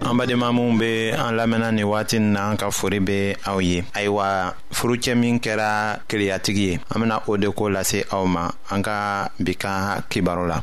an badenma minw be an lamɛnna ni wagati n na an ka fori be aw ye ayiwa furucɛ min kɛra keleyatigi ye an bena o de ko lase aw ma an ka bi ka kibaro la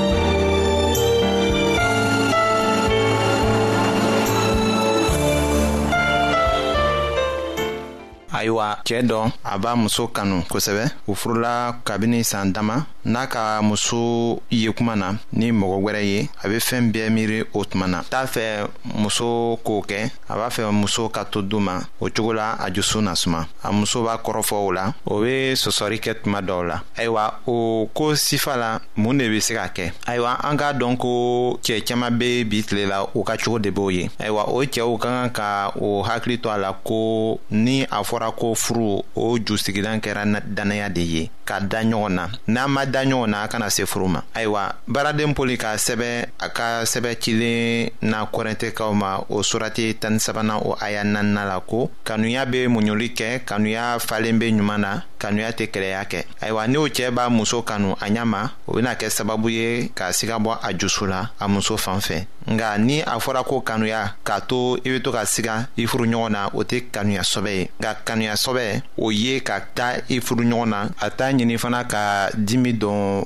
ayiwa cɛɛ dɔ a b'a muso kanu kosɛbɛ u furula kabini saan dama n'a ka muso ye kuma na ni mɔgɔ wɛrɛ ye a be fɛɛn bɛɛ miiri o tuma na t'a fɛ muso k'o kɛ a b'a fɛ muso ka to du ma o cogo la a jusu na suma a muso b'a kɔrɔfɔ o la o be sɔsɔri kɛ tuma dɔw la ayiwa o ko sifa la mun de bɛ se ka kɛ ayiwa an k'a dɔn ko cɛɛ caman bɛ bi tile la u ka cogo de b'o ye ayiwa o cɛw ka kan ka o hakili to a la ko ni a fɔra ko furu o ju sigilan kɛra dannaya de ye ka da ɲɔgɔn na n'an ma da ɲɔgɔn na a kana se furu ma ayiwa baaraden poli ka sɛbɛn a ka sɛbɛn cilen na kɔrɛntɛkaw ma o surati tan ni sabanan o aya nanina la ko kanuya bɛ muɲuli kɛ kanuya falen bɛ ɲuman na kanuya tɛ kɛlɛya kɛ ayiwa n'o cɛɛ b'a muso kanu a ɲa ma o bena kɛ sababu ye k'a siga bɔ a jusu la a muso fan fɛ nga ni a fɔra ko kanuya k'a to i be to ka siga i furu ɲɔgɔn na o tɛ kanuya sɔbɛ ye nka kanuya sɔbɛ o ye ka ta i furu ɲɔgɔn na a t'a ɲini fana ka dimi dɔn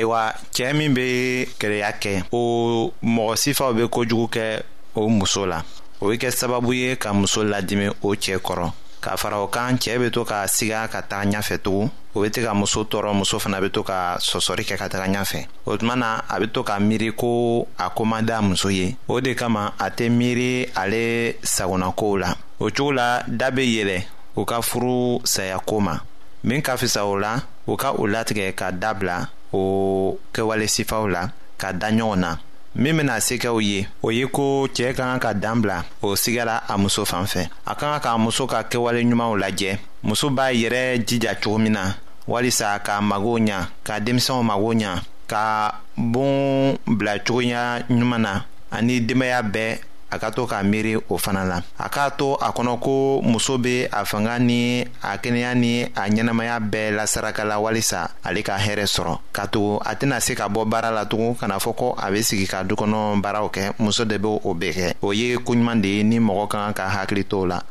ayiwa cɛɛ min be kereya kɛ o mɔgɔ sifaw be kojugu kɛ o muso la o be kɛ sababu ye ka muso ladimi o cɛɛ kɔrɔ k'a fara o kan cɛɛ be to k'a siga ka taga ɲafɛ tugun o be to ka muso tɔɔrɔ muso fana be to ka sɔsɔri kɛ ka taga ɲafɛ o tuma na a be to ka miiri ko a ko man d'a muso ye o de kama a tɛ miiri ale sagonakow la o cogo la da be yɛlɛ u ka furu sayako ma min ka fisa o la u ka u latigɛ ka dabila o kɛwale sifaw la ka da ɲɔgɔn na min bɛna se kɛ u ye o ye ko cɛɛ ka kan ka dan bila o sigara a muso fan fɛ a ka kan k'a muso ka kɛwale ɲumanw lajɛ muso b'a yɛrɛ jija cogo min na walisa k'a mago ɲa ka denmisɛnw mago ɲa ka bon bila cogoya ɲuman na ani denbaya bɛɛ a ka to k'a miiri o fana la a k'a to a kɔnɔ ko muso bɛ a fanga ni a kɛnɛya ni a ɲɛnamaya bɛɛ la saraka la walisa ale ka hɛrɛ sɔrɔ ka tugu a tɛna se ka bɔ baara la tugun kana fɔ ko a bɛ sigi ka du kɔnɔ baaraw kɛ muso de bɛ o bɛɛ kɛ o ye koɲuman de ye ni mɔgɔ ka kan ka hakili to o la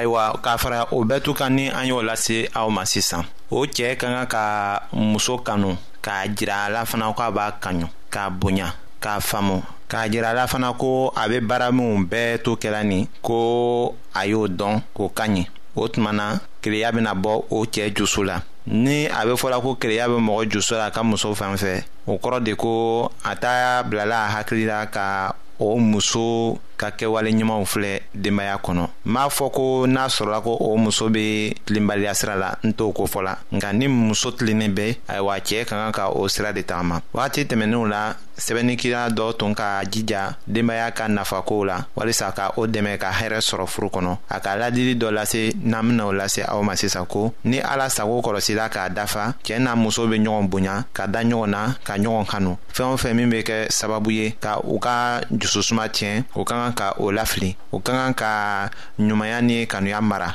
ayiwa k'a fara o bɛɛ tu kan ni an y'o lase aw ma sisan o cɛɛ ka kan ka muso kanu k'a jira a la fana ko a b'a kaɲu k'a bonya k'a faamu k'a jira a la fana ko a be baara minw bɛɛ to kɛla nin ko a y'o dɔn k'o ka ɲi o tuma na kereya bɛna bɔ o cɛ jusu la ni a bɛ fɔla ko kereya bɛ mɔgɔ jusu la a ka muso fan fɛ o kɔrɔ de ko a ta bilala a hakili la ka o muso ka kɛwale ɲumanw filɛ denbaya kɔnɔ m'a fɔ ko n'a sɔrɔla ko o muso bɛ tilenbaliya sira la n t'o ko fɔ la nka ni muso tilennen bɛ ayiwa cɛɛ ka kan ka o sira de tagama wagati tɛmɛnenw la sɛbɛnnikira dɔ tun ka jija denbaya ka nafakow la walisa ka o dɛmɛ ka hɛrɛ sɔrɔ furu kɔnɔ a ka ladili dɔ lase n'an bena o lase aw ma sisan ko ni ala sago kɔlɔsila k'a dafa cɛɛ n'a muso be ɲɔgɔn bonya ka da ɲɔgɔn na ka ɲɔgɔn kanu fɛɛn o fɛn min be kɛ sababu ye ka u ka jususuma tiɲɛ u ka kan ka o lafili u ka kan ka ɲumanya ni kanuya mara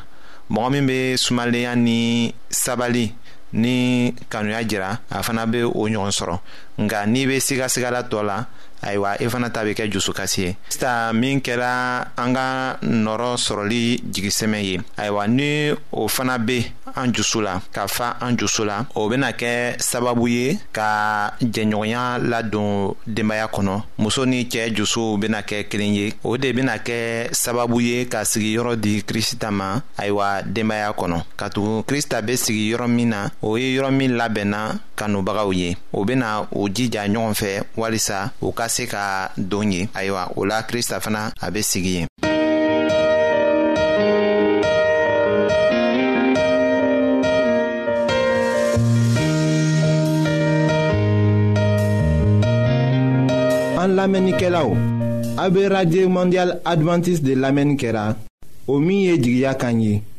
mɔgɔ min be sumalenya ni sabali ni kanuya jira a fana be o ɲɔgɔn sɔrɔ nka n'i bɛ sigasigala tɔ la ayiwa i e fana ta bɛ kɛ dusukasi ye sita min kɛra an ka nɔrɔ sɔrɔli jigisɛmɛ ye ayiwa ni o fana bɛ an dusu la ka fa an dusu la o bɛna kɛ sababu ye ka jɛɲɔgɔnya ladon denbaya kɔnɔ muso ni cɛ dusuw bɛna kɛ kelen ye o de bɛna kɛ sababu ye ka sigi yɔrɔ di krisita ma ayiwa denbaya kɔnɔ katugu krista bɛ sigi yɔrɔ min na o ye yɔrɔ min labɛnna kanubagaw ye o bena u jija ɲɔgɔn fɛ walisa u ka se ka don ye ayiwa o la krista fana a be sigi ye an lamɛnnikɛlaw a be radio mondial advantiste de lamɛnni kɛra o min ye jigiya kan ye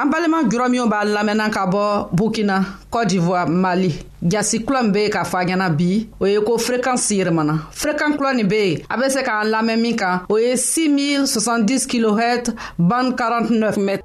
an balima jurɔmiw b'a lamɛnna ka bɔ burkina cote d'ivoire mali jasi kula min be yen k'a fɔ a ɲɛna bi o ye ko frekansi yɛrɛmana frekan kula nin be yen a be se k'an lamɛn min kan o ye 6070 kilohɛt ban 49 mètre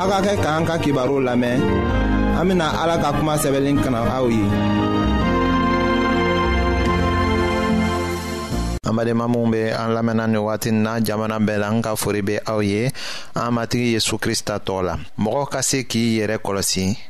aw ka kɛ k'an ka kibaru lamɛn an bena ala ka kuma sɛbɛlen kana aw ye an badenma minw be an lamɛnna ni wagati na jamana bɛɛ la n ka fori be aw ye an matigi yezu krista tɔgɔ la mɔgɔ ka se k'i yɛrɛ kɔlɔsi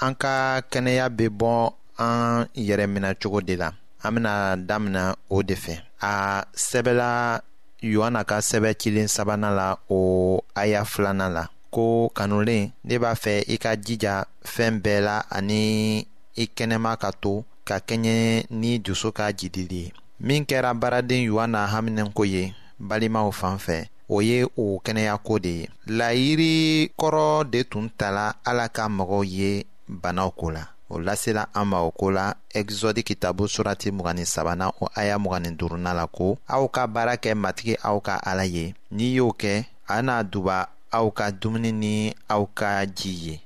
an ka kɛnɛya bɛ bɔ an yɛrɛ minɛ cogo de la an bɛna damina o de fɛ a sɛbɛla yohana ka sɛbɛ cilen sabanan la o aya filanan la ko kanulen ne b'a fɛ i ka jija fɛn bɛɛ la ani i kɛnɛma ka to ka kɛɲɛ ni dusu ka jidili ye min kɛra baaraden yohana haminɛko ye balimaw fan fɛ o ye o kɛnɛyako de ye layiri kɔrɔ de tun tala ala ka mɔgɔw ye banaw ko la o lasela an ma o ko la ɛgizɔdi kitabu surati mugani sabana o aya mugani duruna la ko aw ka baara kɛ matigi aw ka ala ye n'i y'o kɛ a na duba aw ka dumuni ni aw ka ji ye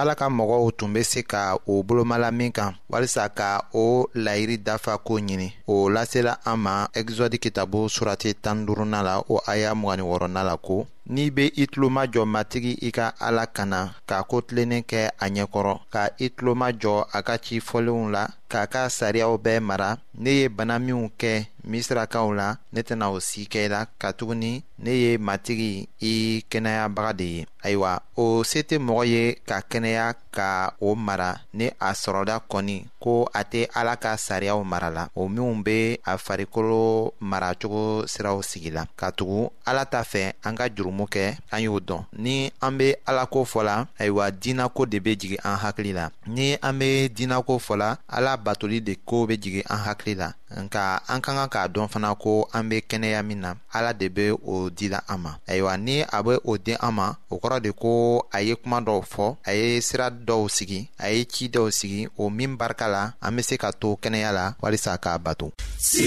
ala ka mɔgɔw tun bɛ se ka o bolomala min kan walisa ka o layiri dafa ko ɲini o lasela an ma ɛgizɔdi kitabu surati tan duruna la o aya mugani wɔrɔna la ko n'i bɛ i tulomajɔ matigi i ka ala kana ka ko tilennen kɛ a ɲɛkɔrɔ ka i tulomajɔ a ka ci fɔlenw la k'a ka sariyaw bɛɛ mara ne ye bana minw kɛ misirakaw la ne tɛna o si kɛ i la katuguni ne ye matigi i kɛnɛyabaga de ye ayiwa o se tɛ mɔgɔ ye ka kɛnɛya ka o mara ni a sɔrɔda kɔni ko a tɛ ala ka sariyaw mara la o minw bɛ a farikolo maracogo siraw sigi la katugu ala ta fɛ an ka jurumu kɛ an y'o dɔn ni an bɛ alako fɔ la ayiwa diinako de bɛ jigin an hakili la ni an be diinako fɔ la ala batoli de koo be jigin an hakili la nka an ka kan k'a dɔn fana ko an be kɛnɛya min na ala de be o dila an ma ayiwa ni a be o den an ma o kɔrɔ de ko a ye kuma dɔw fɔ a ye sira dɔw sigi a ye ci dɔw sigi o min barika la an be se ka to kɛnɛya la walisa k'a bato si,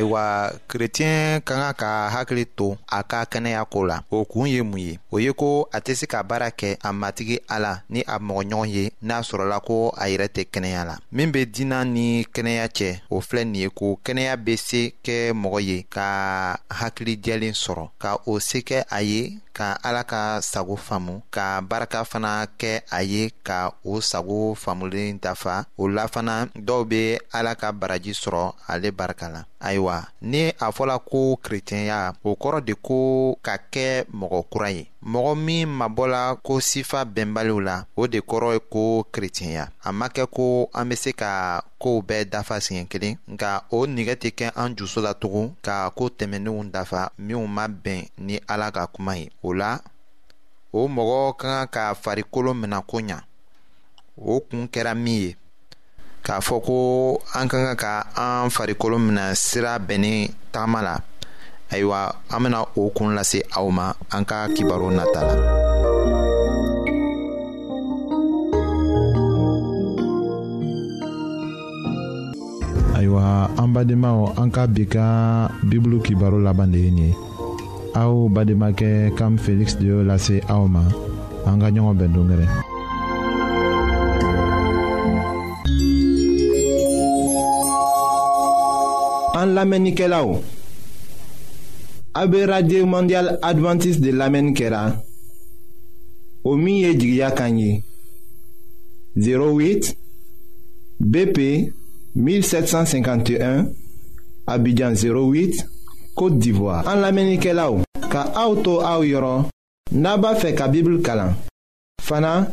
ayiwa kretiyɛn ka kan ka hakili to a ka kɛnɛya ko la o kun ye mun ye o ye ko a tɛ se ka baara kɛ a matigi ala ni a mɔgɔɲɔgɔn ye n'a sɔrɔla ko a yɛrɛ tɛ kɛnɛya la min bɛ diina ni kɛnɛya cɛ o filɛ nin ye ko kɛnɛya bɛ se kɛ mɔgɔ ye ka hakili jɛlen sɔrɔ ka o se kɛ a ye ka ala ka sago faamu ka barika fana kɛ a ye ka o sago faamulen dafa o la fana dɔw bɛ ala ka baraji sɔrɔ ale barika la ayiwa ni a fɔla ko kerecɛnya o kɔrɔ de ko ka kɛ mɔgɔ kura ye mɔgɔ min mabɔla ko sifa bɛnbaliw la o de kɔrɔ ye ko kerecɛnya a ma kɛ ko an bɛ se ka kow bɛɛ dafa siɲɛ kelen nka o nigɛ tɛ kɛ an juso la tugun ka ko tɛmɛnenw dafa minw ma bɛn ni ala ka kuma ye o la o mɔgɔ ka kan ka farikolo minɛ ko ɲa o kun kɛra min ye k'a fɔ ko an ka kan ka an farikolo minɛ sira bɛnnen tagama la ayiwa an bɛna o kun lase aw ma an ka kibaru nata la. ayiwa an badenmaw an ka bi ka bibulu kibaro laban de ye nin ye aw bademakɛ kam feliksi de y'o lase aw ma an ka ɲɔgɔn bɛn dongɛrɛ an lamɛnnikɛlaw aw bɛ radio mondial adventiste de lamɛnni kɛra o min ye jigiya kan ye 08 BP 1751 Abidjan 08 Côte d'Ivoire an lamɛnnikɛlaw ka auto to aw n'a b'a fɛ ka Bible kalan fana